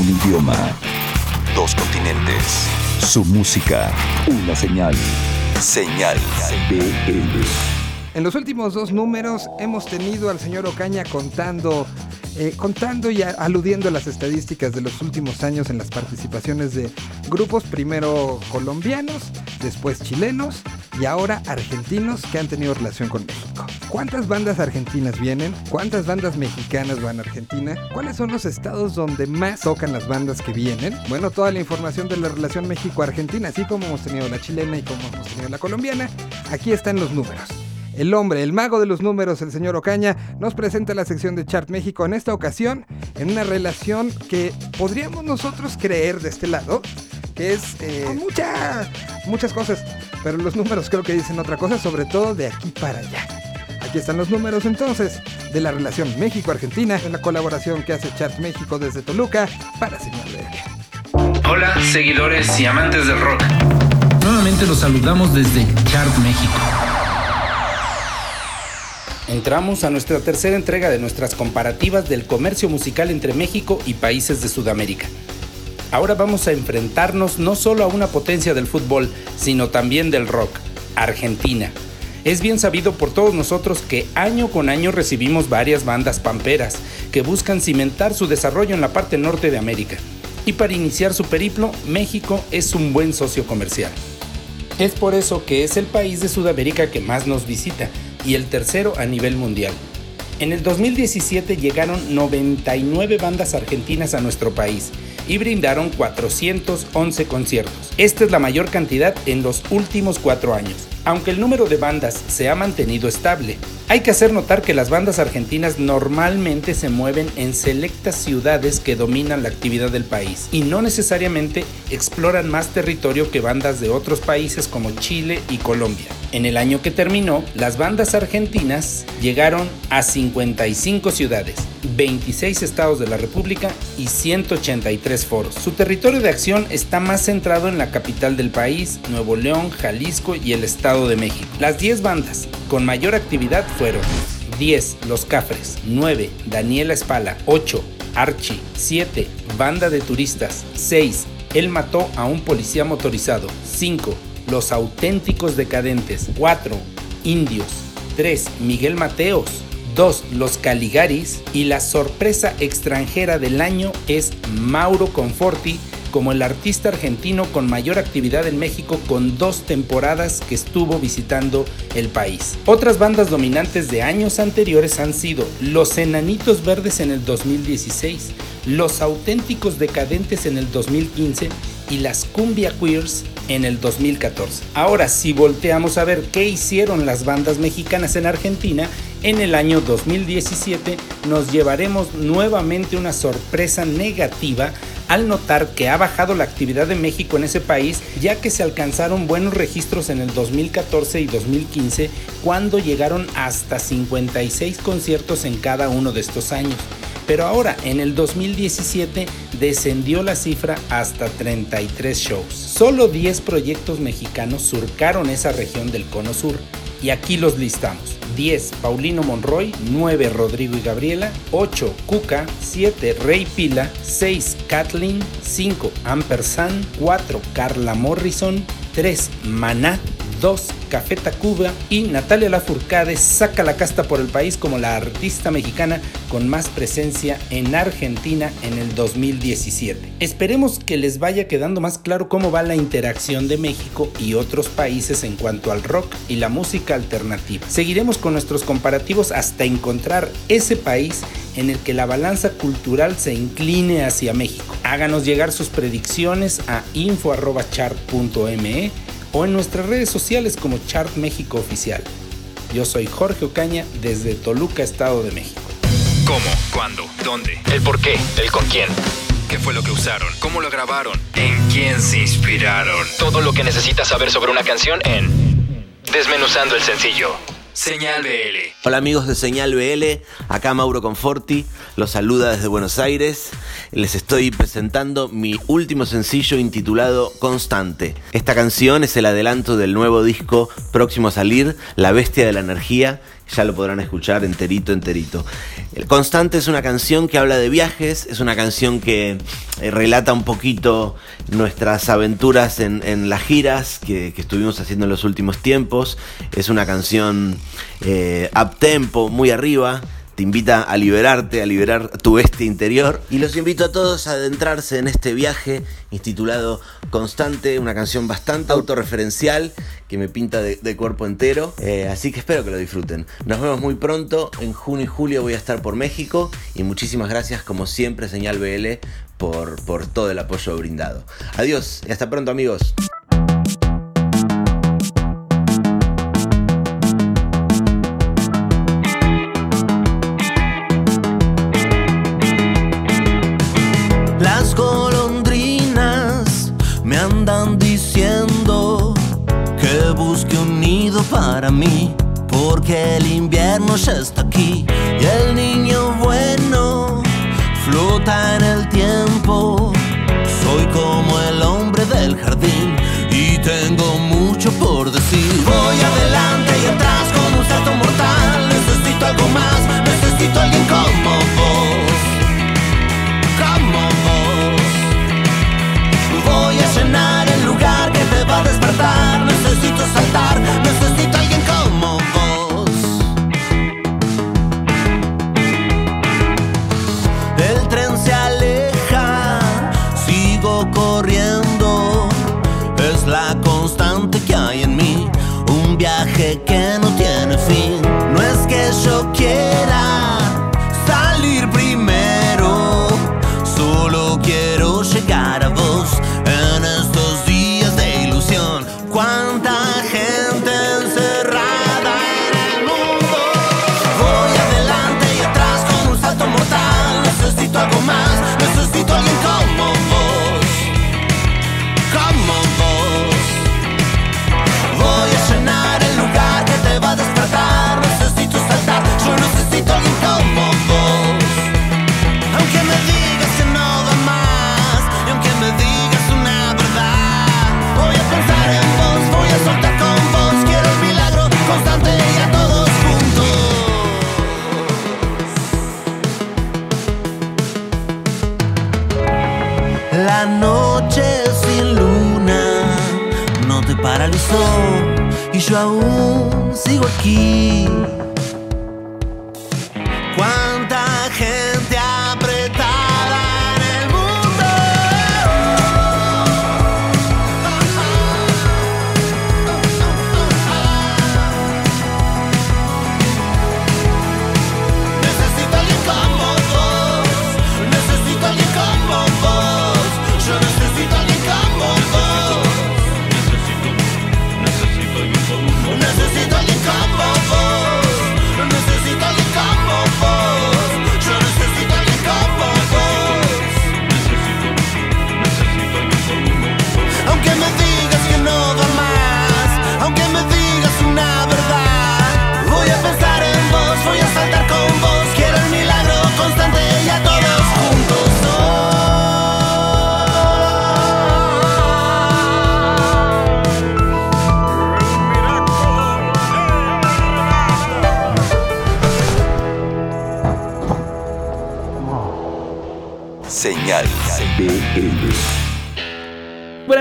Un idioma. Dos continentes. Su música. Una señal. Señal BL. En los últimos dos números hemos tenido al señor Ocaña contando, eh, contando y a- aludiendo a las estadísticas de los últimos años en las participaciones de grupos, primero colombianos, después chilenos y ahora argentinos que han tenido relación con México. ¿Cuántas bandas argentinas vienen? ¿Cuántas bandas mexicanas van a Argentina? ¿Cuáles son los estados donde más tocan las bandas que vienen? Bueno, toda la información de la relación México-Argentina, así como hemos tenido la chilena y como hemos tenido la colombiana, aquí están los números. El hombre, el mago de los números, el señor Ocaña, nos presenta la sección de Chart México en esta ocasión en una relación que podríamos nosotros creer de este lado, que es eh, con mucha- muchas cosas, pero los números creo que dicen otra cosa, sobre todo de aquí para allá. Aquí están los números entonces de la relación México-Argentina en la colaboración que hace Chart México desde Toluca para BL. Hola, seguidores y amantes del rock. Nuevamente los saludamos desde Chart México. Entramos a nuestra tercera entrega de nuestras comparativas del comercio musical entre México y países de Sudamérica. Ahora vamos a enfrentarnos no solo a una potencia del fútbol, sino también del rock, Argentina. Es bien sabido por todos nosotros que año con año recibimos varias bandas pamperas que buscan cimentar su desarrollo en la parte norte de América. Y para iniciar su periplo, México es un buen socio comercial. Es por eso que es el país de Sudamérica que más nos visita y el tercero a nivel mundial. En el 2017 llegaron 99 bandas argentinas a nuestro país y brindaron 411 conciertos. Esta es la mayor cantidad en los últimos cuatro años, aunque el número de bandas se ha mantenido estable. Hay que hacer notar que las bandas argentinas normalmente se mueven en selectas ciudades que dominan la actividad del país y no necesariamente exploran más territorio que bandas de otros países como Chile y Colombia. En el año que terminó, las bandas argentinas llegaron a 55 ciudades, 26 estados de la República y 183 foros. Su territorio de acción está más centrado en la capital del país, Nuevo León, Jalisco y el Estado de México. Las 10 bandas con mayor actividad fueron 10 Los Cafres, 9 Daniela Espala, 8 Archie, 7 Banda de Turistas, 6 Él mató a un policía motorizado, 5 Los Auténticos Decadentes, 4 Indios, 3 Miguel Mateos, 2. Los Caligaris y la sorpresa extranjera del año es Mauro Conforti como el artista argentino con mayor actividad en México con dos temporadas que estuvo visitando el país. Otras bandas dominantes de años anteriores han sido Los Enanitos Verdes en el 2016, Los Auténticos Decadentes en el 2015 y las Cumbia Queers en el 2014. Ahora, si volteamos a ver qué hicieron las bandas mexicanas en Argentina, en el año 2017 nos llevaremos nuevamente una sorpresa negativa al notar que ha bajado la actividad de México en ese país, ya que se alcanzaron buenos registros en el 2014 y 2015, cuando llegaron hasta 56 conciertos en cada uno de estos años. Pero ahora, en el 2017, descendió la cifra hasta 33 shows. Solo 10 proyectos mexicanos surcaron esa región del Cono Sur. Y aquí los listamos. 10 Paulino Monroy, 9 Rodrigo y Gabriela, 8 Cuca, 7 Rey Pila, 6 Kathleen, 5 Ampersand, 4 Carla Morrison, 3 Maná, 2 Café Tacuba y Natalia Lafourcade saca la casta por el país como la artista mexicana con más presencia en Argentina en el 2017. Esperemos que les vaya quedando más claro cómo va la interacción de México y otros países en cuanto al rock y la música alternativa. Seguiremos con nuestros comparativos hasta encontrar ese país en el que la balanza cultural se incline hacia México. Háganos llegar sus predicciones a info.chart.me o en nuestras redes sociales como Chart México Oficial. Yo soy Jorge Ocaña desde Toluca, Estado de México. ¿Cómo? ¿Cuándo? ¿Dónde? ¿El por qué? ¿El con quién? ¿Qué fue lo que usaron? ¿Cómo lo grabaron? ¿En quién se inspiraron? Todo lo que necesitas saber sobre una canción en Desmenuzando el sencillo. Señal BL. Hola amigos de Señal BL, acá Mauro Conforti, los saluda desde Buenos Aires. Les estoy presentando mi último sencillo intitulado Constante. Esta canción es el adelanto del nuevo disco próximo a salir, La Bestia de la Energía. Ya lo podrán escuchar enterito, enterito. El Constante es una canción que habla de viajes, es una canción que eh, relata un poquito nuestras aventuras en, las giras que, estuvimos haciendo en los últimos tiempos. Es una canción eh, up tempo, muy arriba te invita a liberarte, a liberar tu bestia interior. Y los invito a todos a adentrarse en este viaje intitulado Constante, una canción bastante autorreferencial que me pinta de, cuerpo entero. Eh, así que espero que lo disfruten. Nos vemos muy pronto. En junio y julio voy a estar por México. Y muchísimas gracias, como siempre, Señal BL, por, por todo el apoyo brindado. Adiós y hasta pronto, amigos. Mí, porque el invierno ya está aquí y el niño bueno flota en el tiempo. Soy como el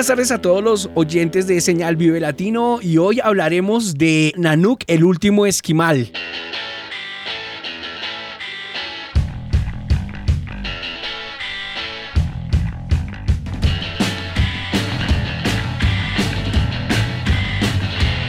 tardes a todos los oyentes de Señal Vive Latino y hoy hablaremos de Nanook, el último esquimal.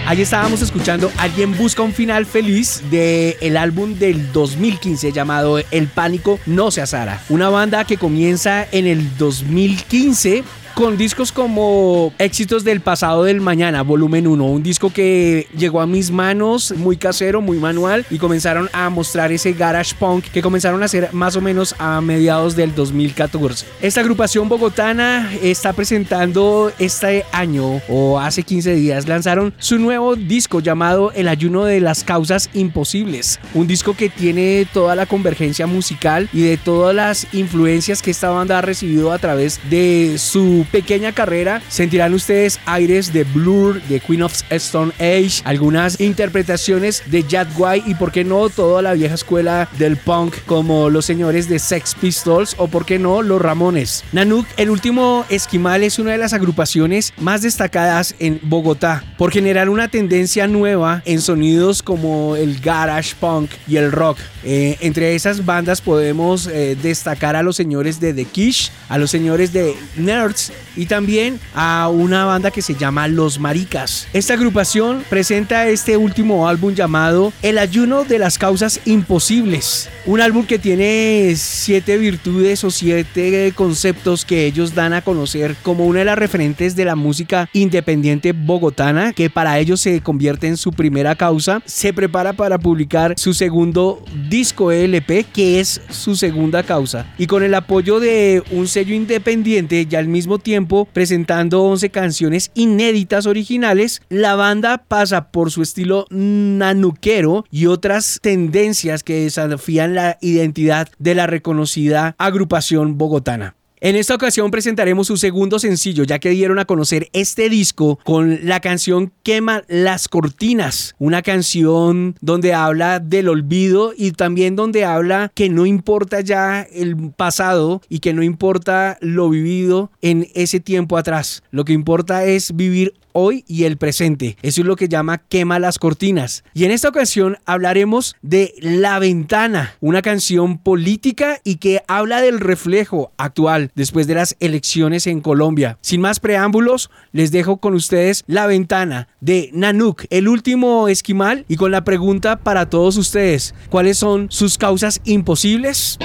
Ahí estábamos escuchando Alguien busca un final feliz de el álbum del 2015 llamado El pánico no se azara. Una banda que comienza en el 2015 con discos como Éxitos del pasado del mañana, volumen 1, un disco que llegó a mis manos muy casero, muy manual y comenzaron a mostrar ese garage punk que comenzaron a hacer más o menos a mediados del 2014. Esta agrupación bogotana está presentando este año o hace 15 días lanzaron su nuevo disco llamado El ayuno de las causas imposibles, un disco que tiene toda la convergencia musical y de todas las influencias que esta banda ha recibido a través de su pequeña carrera sentirán ustedes aires de Blur, de Queen of Stone Age, algunas interpretaciones de Jack White y por qué no toda la vieja escuela del punk como los señores de Sex Pistols o por qué no los Ramones. Nanook, el último esquimal, es una de las agrupaciones más destacadas en Bogotá por generar una tendencia nueva en sonidos como el garage punk y el rock. Eh, entre esas bandas podemos eh, destacar a los señores de The Kish, a los señores de Nerds y también a una banda que se llama Los Maricas. Esta agrupación presenta este último álbum llamado El ayuno de las causas imposibles. Un álbum que tiene siete virtudes o siete conceptos que ellos dan a conocer como una de las referentes de la música independiente bogotana, que para ellos se convierte en su primera causa. Se prepara para publicar su segundo disco LP, que es su segunda causa. Y con el apoyo de un sello independiente y al mismo tiempo presentando 11 canciones inéditas originales, la banda pasa por su estilo nanuquero y otras tendencias que desafían la identidad de la reconocida agrupación bogotana. En esta ocasión presentaremos su segundo sencillo, ya que dieron a conocer este disco con la canción Quema las Cortinas, una canción donde habla del olvido y también donde habla que no importa ya el pasado y que no importa lo vivido en ese tiempo atrás. Lo que importa es vivir hoy y el presente. Eso es lo que llama quema las cortinas. Y en esta ocasión hablaremos de La Ventana, una canción política y que habla del reflejo actual después de las elecciones en Colombia. Sin más preámbulos, les dejo con ustedes La Ventana de Nanuk, el último esquimal, y con la pregunta para todos ustedes, ¿cuáles son sus causas imposibles?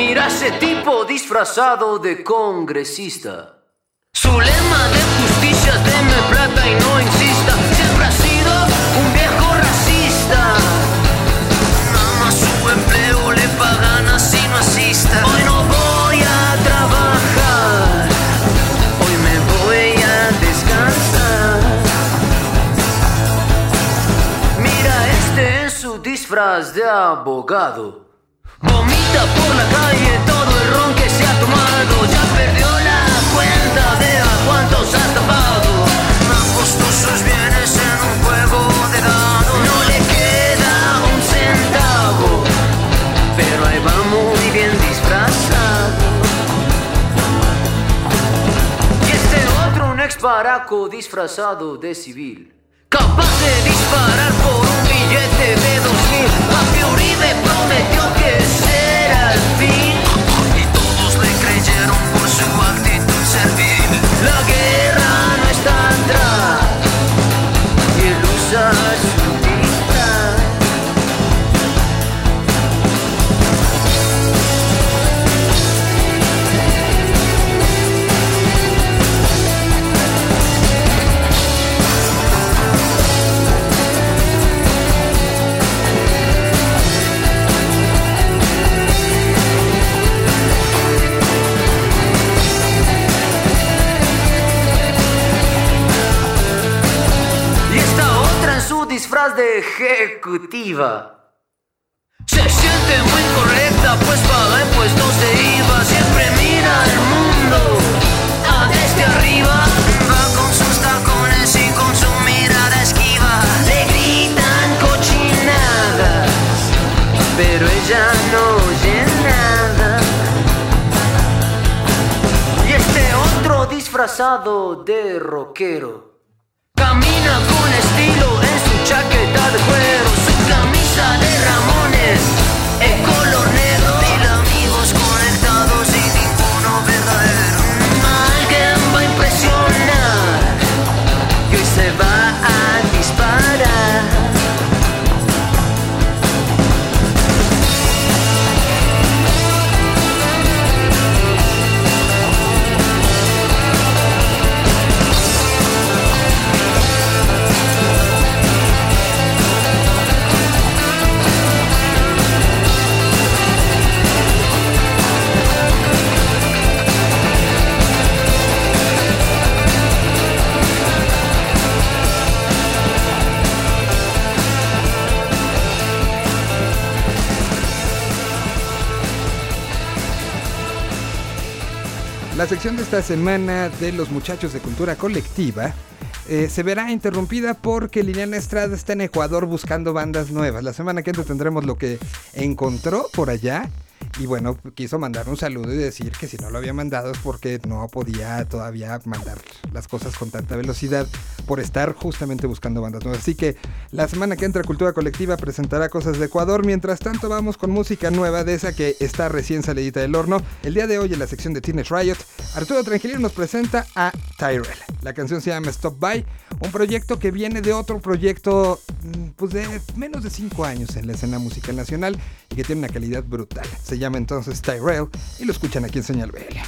Mira ese tipo disfrazado de congresista. Su lema de justicia, deme plata y no insista. Siempre ha sido un viejo racista. Mamá, su empleo le pagan así no asista. Hoy no voy a trabajar. Hoy me voy a descansar. Mira, este es su disfraz de abogado. Vomita por la calle todo el ron que se ha tomado. Ya perdió la cuenta de a cuántos ha tapado. Apostó sus bienes en un juego de dados. No le queda un centavo, pero ahí va muy bien disfrazado. Y este otro, un ex baraco disfrazado de civil. Capaz de disparar por un billete de dos mil. Papi Uribe prometió que será el fin. Y todos le creyeron por su actitud servil. La guerra no está atrás. Y él de ejecutiva. Se siente muy correcta, pues paga impuestos de IVA. Siempre mira el mundo a desde arriba. Va con sus tacones y con su mirada esquiva. Le gritan cochinadas, pero ella no oye nada. Y este otro disfrazado de rockero. Camina con estilo en chaqueta de cuero, su camisa de Ramones, el color sección de esta semana de los muchachos de cultura colectiva eh, se verá interrumpida porque Liliana Estrada está en Ecuador buscando bandas nuevas. La semana que entra tendremos lo que encontró por allá. Y bueno, quiso mandar un saludo y decir que si no lo había mandado es porque no podía todavía mandar las cosas con tanta velocidad por estar justamente buscando bandas nuevas. Así que la semana que entra Cultura Colectiva presentará cosas de Ecuador. Mientras tanto vamos con música nueva de esa que está recién salidita del horno. El día de hoy en la sección de Teenage Riot, Arturo Tranquilino nos presenta a Tyrell. La canción se llama Stop By, un proyecto que viene de otro proyecto mm, pues de menos de 5 años en la escena musical nacional y que tiene una calidad brutal. Se llama entonces Tyrell y lo escuchan aquí en Señal BL.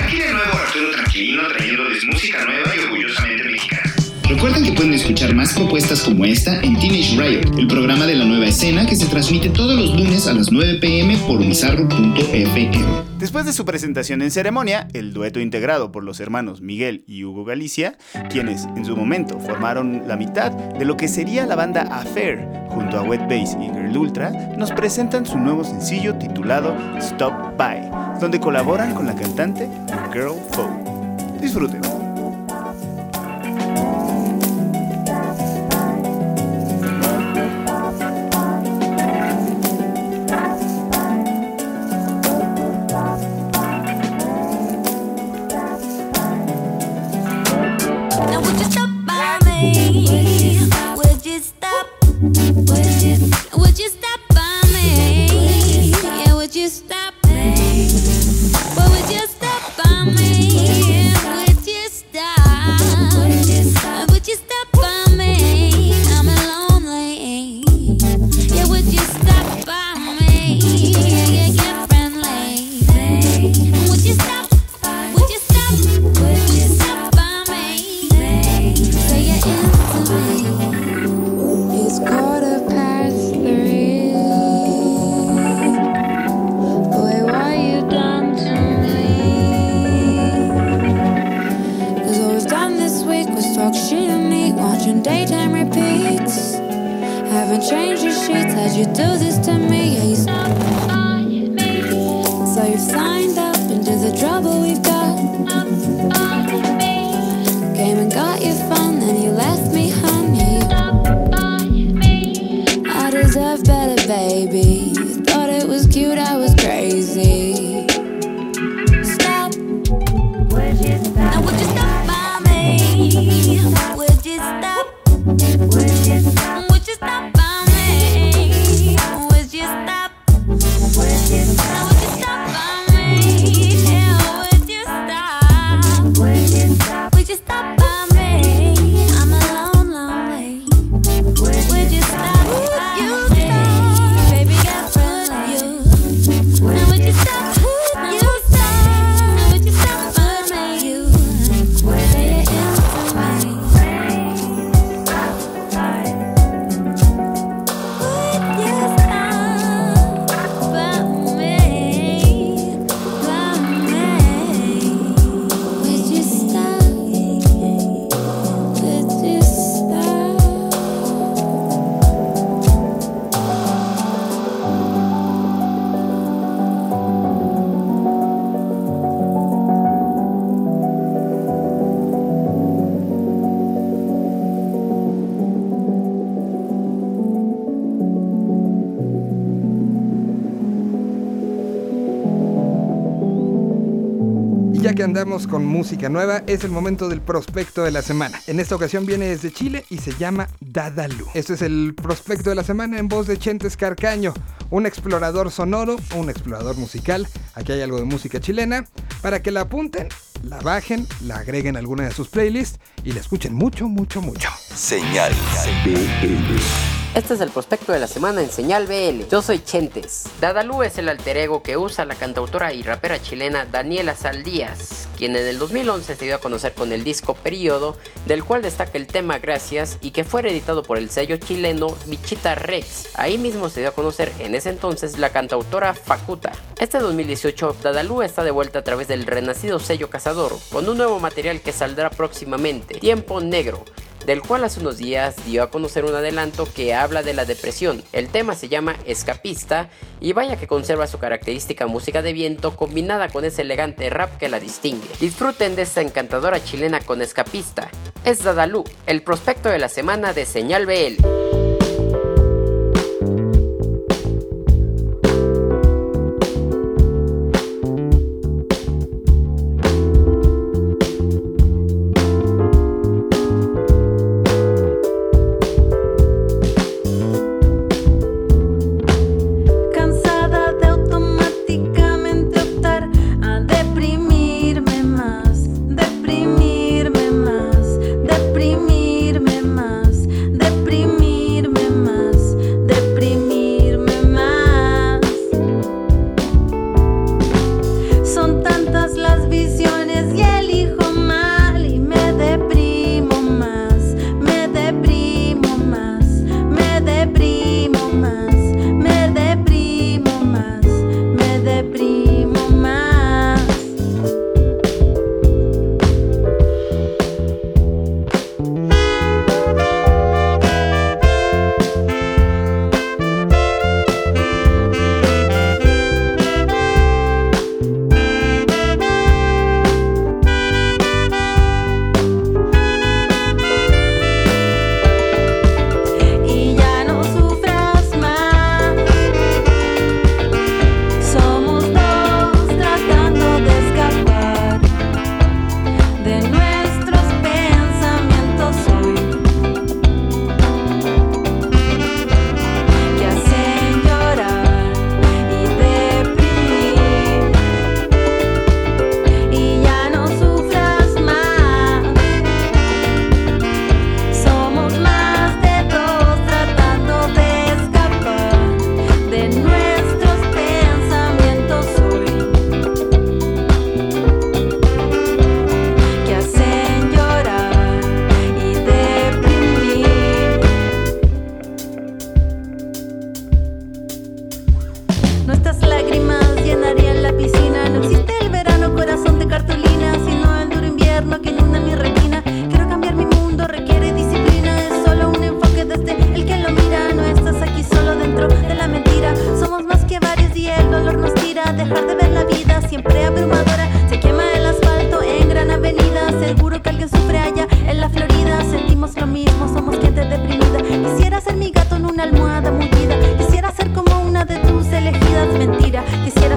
Aquí de nuevo Arturo Tranquilino trayéndoles música nueva y orgullosamente mexicana. Recuerden que pueden escuchar más propuestas como esta en Teenage Riot, el programa de la nueva escena que se transmite todos los lunes a las 9 pm por bizarro.fm. Después de su presentación en ceremonia, el dueto integrado por los hermanos Miguel y Hugo Galicia, quienes en su momento formaron la mitad de lo que sería la banda Affair, junto a Wet Bass y Girl Ultra, nos presentan su nuevo sencillo titulado Stop By, donde colaboran con la cantante Girl Foe. Disfruten. Con música nueva, es el momento del prospecto de la semana. En esta ocasión viene desde Chile y se llama Dadalu. Este es el prospecto de la semana en voz de Chentes Carcaño, un explorador sonoro, un explorador musical. Aquí hay algo de música chilena. Para que la apunten, la bajen, la agreguen a alguna de sus playlists y la escuchen mucho, mucho, mucho. Señal. Este es el prospecto de la semana en Señal BL. Yo soy Chentes. Dadalú es el alter ego que usa la cantautora y rapera chilena Daniela Saldías, quien en el 2011 se dio a conocer con el disco Periodo, del cual destaca el tema Gracias y que fue editado por el sello chileno Bichita Rex. Ahí mismo se dio a conocer en ese entonces la cantautora Facuta. Este 2018, Dadalú está de vuelta a través del renacido sello Cazador, con un nuevo material que saldrá próximamente, Tiempo Negro del cual hace unos días dio a conocer un adelanto que habla de la depresión. El tema se llama Escapista y vaya que conserva su característica música de viento combinada con ese elegante rap que la distingue. Disfruten de esta encantadora chilena con Escapista. Es Dadalú, el prospecto de la semana de Señal BL. Quisiera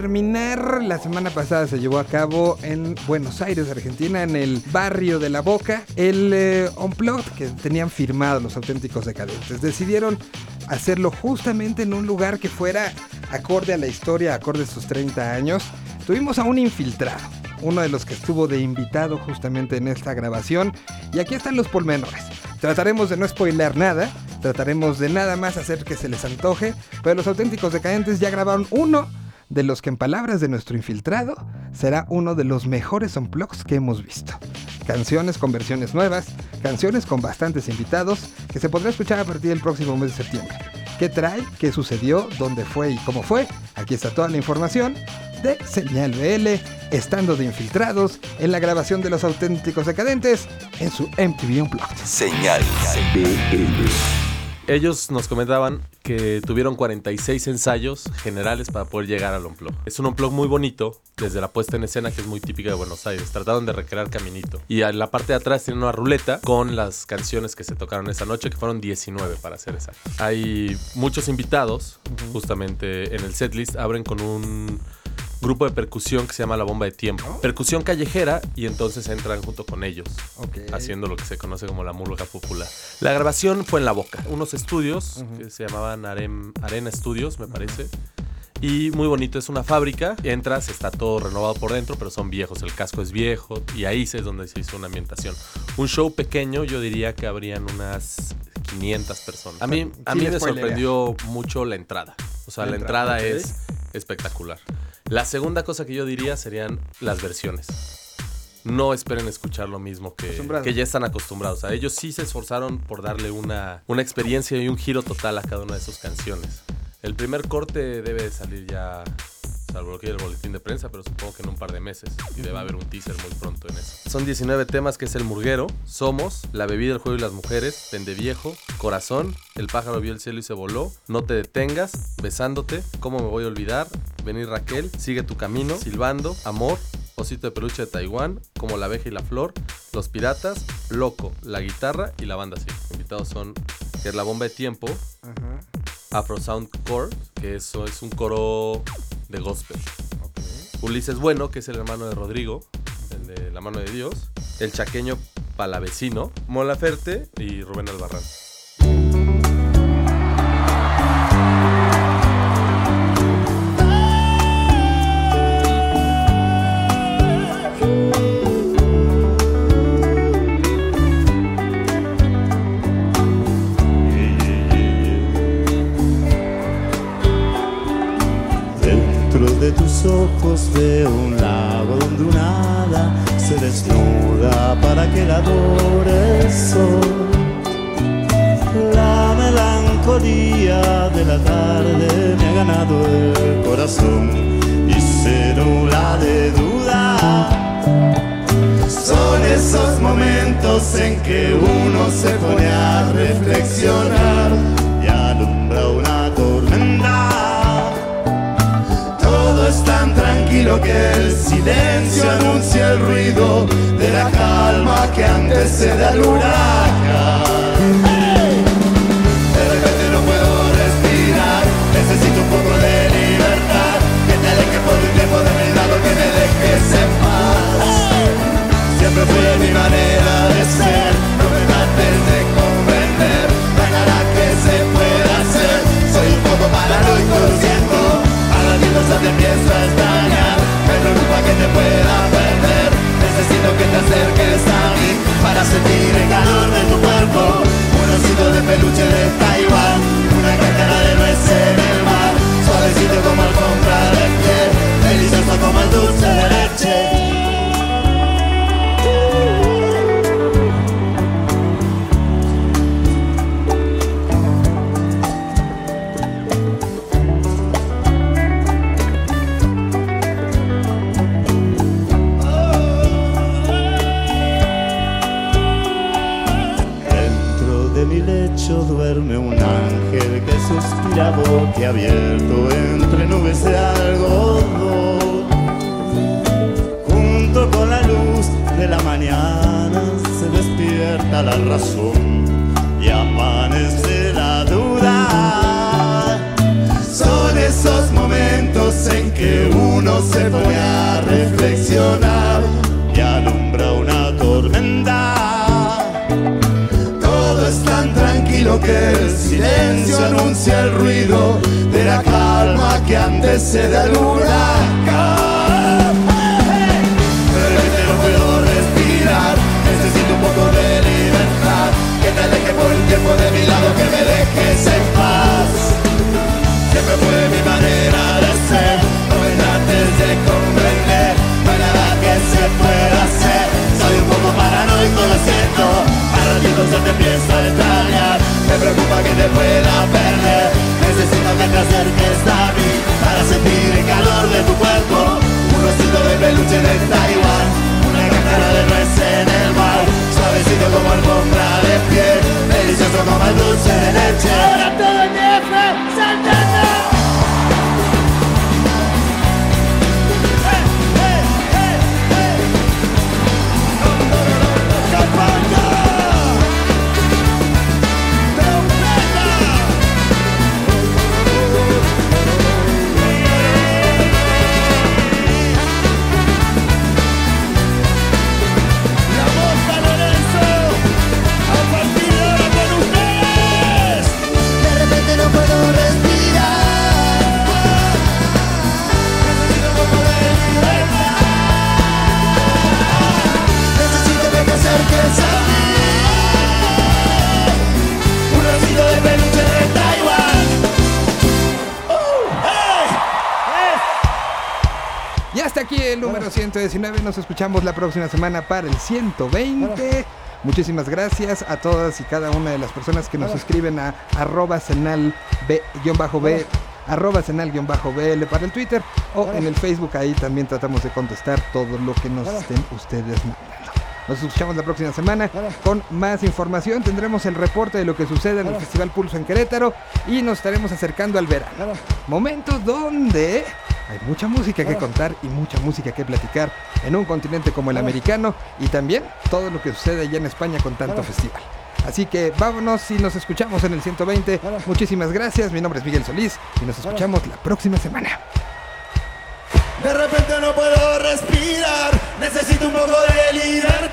terminar, la semana pasada se llevó a cabo en Buenos Aires, Argentina, en el barrio de La Boca, el eh, Unplugged que tenían firmado los auténticos decadentes. Decidieron hacerlo justamente en un lugar que fuera acorde a la historia, acorde a sus 30 años. Tuvimos a un infiltrado, uno de los que estuvo de invitado justamente en esta grabación. Y aquí están los pormenores. Trataremos de no spoiler nada, trataremos de nada más hacer que se les antoje, pero los auténticos decadentes ya grabaron uno de los que en palabras de nuestro infiltrado será uno de los mejores unplugs que hemos visto. Canciones con versiones nuevas, canciones con bastantes invitados que se podrá escuchar a partir del próximo mes de septiembre. ¿Qué trae? ¿Qué sucedió? ¿Dónde fue y cómo fue? Aquí está toda la información de Señal BL, estando de infiltrados en la grabación de los auténticos decadentes en su MTV Unplugged. Señal BL. Ellos nos comentaban que tuvieron 46 ensayos generales para poder llegar al Unplug. Es un Unplug muy bonito, desde la puesta en escena que es muy típica de Buenos Aires. Trataron de recrear Caminito. Y en la parte de atrás tiene una ruleta con las canciones que se tocaron esa noche, que fueron 19 para ser exactos. Hay muchos invitados, justamente en el setlist, abren con un grupo de percusión que se llama La Bomba de Tiempo. Percusión callejera y entonces entran junto con ellos, haciendo lo que se conoce como la murga popular. La grabación fue en La Boca, unos estudios que se llamaban Arem- Arena Studios, me parece. Y muy bonito, es una fábrica. Entras, está todo renovado por dentro, pero son viejos. El casco es viejo y ahí es donde se hizo una ambientación. Un show pequeño, yo diría que habrían unas 500 personas. A mí, a mí me sorprendió mucho la entrada. O sea, La la, entrada, es espectacular. La segunda cosa que yo diría serían las versiones. No esperen escuchar lo mismo que, que ya están acostumbrados. A ellos sí se esforzaron por darle una, una experiencia y un giro total a cada una de sus canciones. El primer corte debe de salir ya, salvo que hay el boletín de prensa, pero supongo que en un par de meses. Y debe haber un teaser muy pronto en eso. Son 19 temas que es El Murguero, Somos, La Bebida, el Juego y las Mujeres, Pende Viejo, Corazón, El Pájaro Vio el Cielo y se Voló, No Te Detengas, Besándote, ¿Cómo Me Voy a Olvidar? Venir Raquel, Sigue Tu Camino, Silbando, Amor, Osito de Peluche de Taiwán, Como la Abeja y la Flor, Los Piratas, Loco, La Guitarra y la banda sí. Invitados son, que es La Bomba de Tiempo, Afro Sound Core, que eso es un coro de gospel. Ulises Bueno, que es el hermano de Rodrigo, el de La Mano de Dios. El chaqueño Palavecino, Mola Ferte y Rubén Albarrán. De tus ojos veo un lago donde un hada se desnuda para que la adore el sol. La melancolía de la tarde me ha ganado el corazón y nubla de duda. Son esos momentos en que uno se pone a reflexionar tranquilo que el silencio anuncia el ruido de la calma que antecede al huracán. De repente no puedo respirar, necesito un poco de libertad. Que te alejes por un tiempo de mi lado, que me dejes en paz. Siempre fue mi manera de ser, no me trates de comprender. No hay nada que se pueda hacer, soy un poco paranoico, siento. A la se te a extrañar, que te pueda perder. Necesito que te acerques a mí para sentir el calor de tu cuerpo. Un osito de peluche de Taiwán, una cáscara de nuez en el mar. Suavecito como alfombra de piel, delicioso como el dulce de leche. Suspira boquiabierto entre nubes de algodón. Junto con la luz de la mañana se despierta la razón y amanece la duda. Son esos momentos en que uno se pone a reflexionar y alumbra una tormenta. Todo es tan tranquilo que el silencio anuncia el ruido calma que antes era el huracán. ¡Hey! De no puedo respirar, necesito un poco de libertad. Que te aleje por el tiempo de mi lado, que me dejes en paz. Siempre fue mi manera de ser, no me trates de comprender. No hay nada que se pueda hacer, soy un poco paranoico, lo siento. Para ti, se te empieza a extrañar, me preocupa que te pueda ver. Necesito que te acerques a mí para sentir el calor de tu cuerpo. Un osito de peluche de Taiwán, una cáscara de res en el mar, suavecito como alfombra de piel, delicioso como el dulce de leche. Ahora todo empieza, salta. Número 119. Nos escuchamos la próxima semana para el 120. Muchísimas gracias a todas y cada una de las personas que nos escriben a arroba senal b-b arroba senal-bl para el Twitter o en el Facebook. Ahí también tratamos de contestar todo lo que nos estén ustedes mandando. Nos escuchamos la próxima semana con más información. Tendremos el reporte de lo que sucede en el Festival Pulso en Querétaro y nos estaremos acercando al verano. Momento donde hay mucha música que contar y mucha música que platicar en un continente como el americano y también todo lo que sucede allá en España con tanto festival. Así que vámonos y nos escuchamos en el 120. Muchísimas gracias. Mi nombre es Miguel Solís y nos escuchamos la próxima semana. De repente no puedo respirar, necesito un poco de libertad.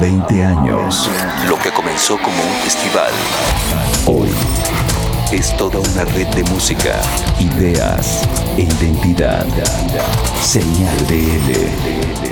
20 años, lo que comenzó como un festival, hoy es toda una red de música, ideas e identidad. Señal BL.